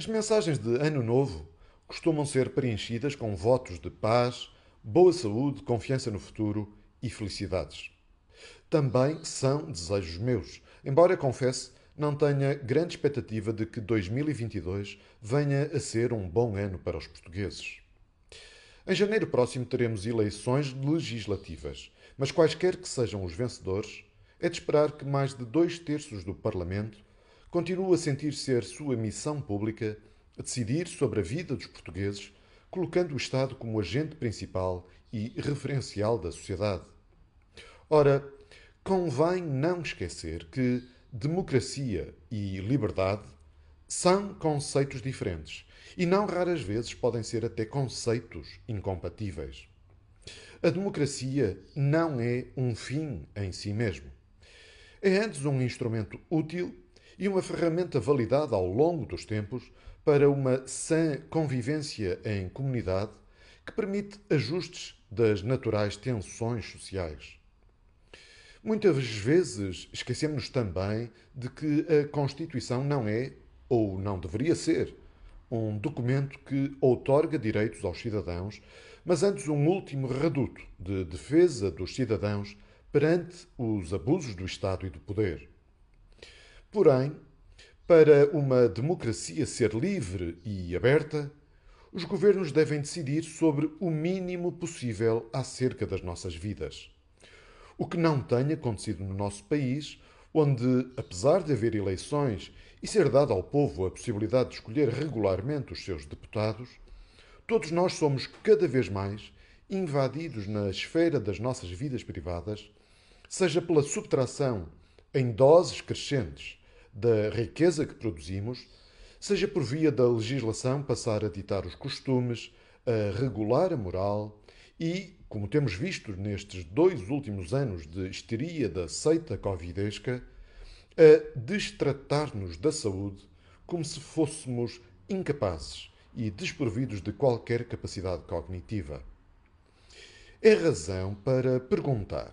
As mensagens de Ano Novo costumam ser preenchidas com votos de paz, boa saúde, confiança no futuro e felicidades. Também são desejos meus, embora confesse não tenha grande expectativa de que 2022 venha a ser um bom ano para os portugueses. Em janeiro próximo teremos eleições legislativas, mas quaisquer que sejam os vencedores, é de esperar que mais de dois terços do Parlamento continue a sentir ser sua missão pública a decidir sobre a vida dos portugueses, colocando o Estado como agente principal e referencial da sociedade. Ora, convém não esquecer que democracia e liberdade são conceitos diferentes e não raras vezes podem ser até conceitos incompatíveis. A democracia não é um fim em si mesmo. É antes um instrumento útil e uma ferramenta validada ao longo dos tempos para uma sã convivência em comunidade que permite ajustes das naturais tensões sociais. Muitas vezes esquecemos também de que a Constituição não é, ou não deveria ser, um documento que outorga direitos aos cidadãos, mas antes um último reduto de defesa dos cidadãos perante os abusos do Estado e do poder. Porém, para uma democracia ser livre e aberta, os governos devem decidir sobre o mínimo possível acerca das nossas vidas. O que não tem acontecido no nosso país, onde, apesar de haver eleições e ser dada ao povo a possibilidade de escolher regularmente os seus deputados, todos nós somos cada vez mais invadidos na esfera das nossas vidas privadas seja pela subtração em doses crescentes da riqueza que produzimos, seja por via da legislação passar a ditar os costumes, a regular a moral e, como temos visto nestes dois últimos anos de histeria da seita covidesca, a destratar-nos da saúde como se fôssemos incapazes e desprovidos de qualquer capacidade cognitiva. É razão para perguntar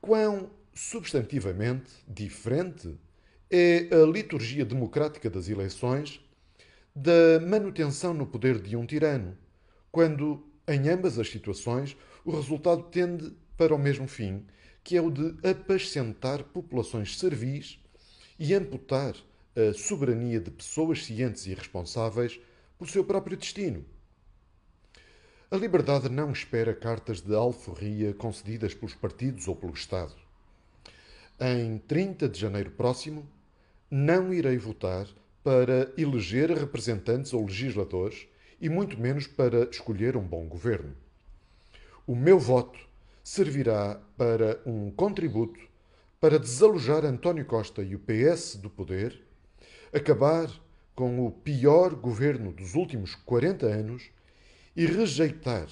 quão substantivamente diferente é a liturgia democrática das eleições da manutenção no poder de um tirano, quando, em ambas as situações, o resultado tende para o mesmo fim, que é o de apacentar populações servis e amputar a soberania de pessoas cientes e responsáveis por seu próprio destino. A liberdade não espera cartas de alforria concedidas pelos partidos ou pelo Estado. Em 30 de janeiro próximo, não irei votar para eleger representantes ou legisladores e muito menos para escolher um bom governo. O meu voto servirá para um contributo para desalojar António Costa e o PS do poder, acabar com o pior governo dos últimos 40 anos e rejeitar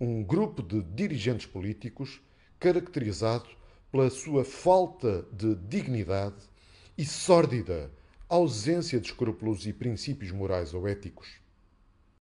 um grupo de dirigentes políticos caracterizado pela sua falta de dignidade e sórdida ausência de escrúpulos e princípios morais ou éticos.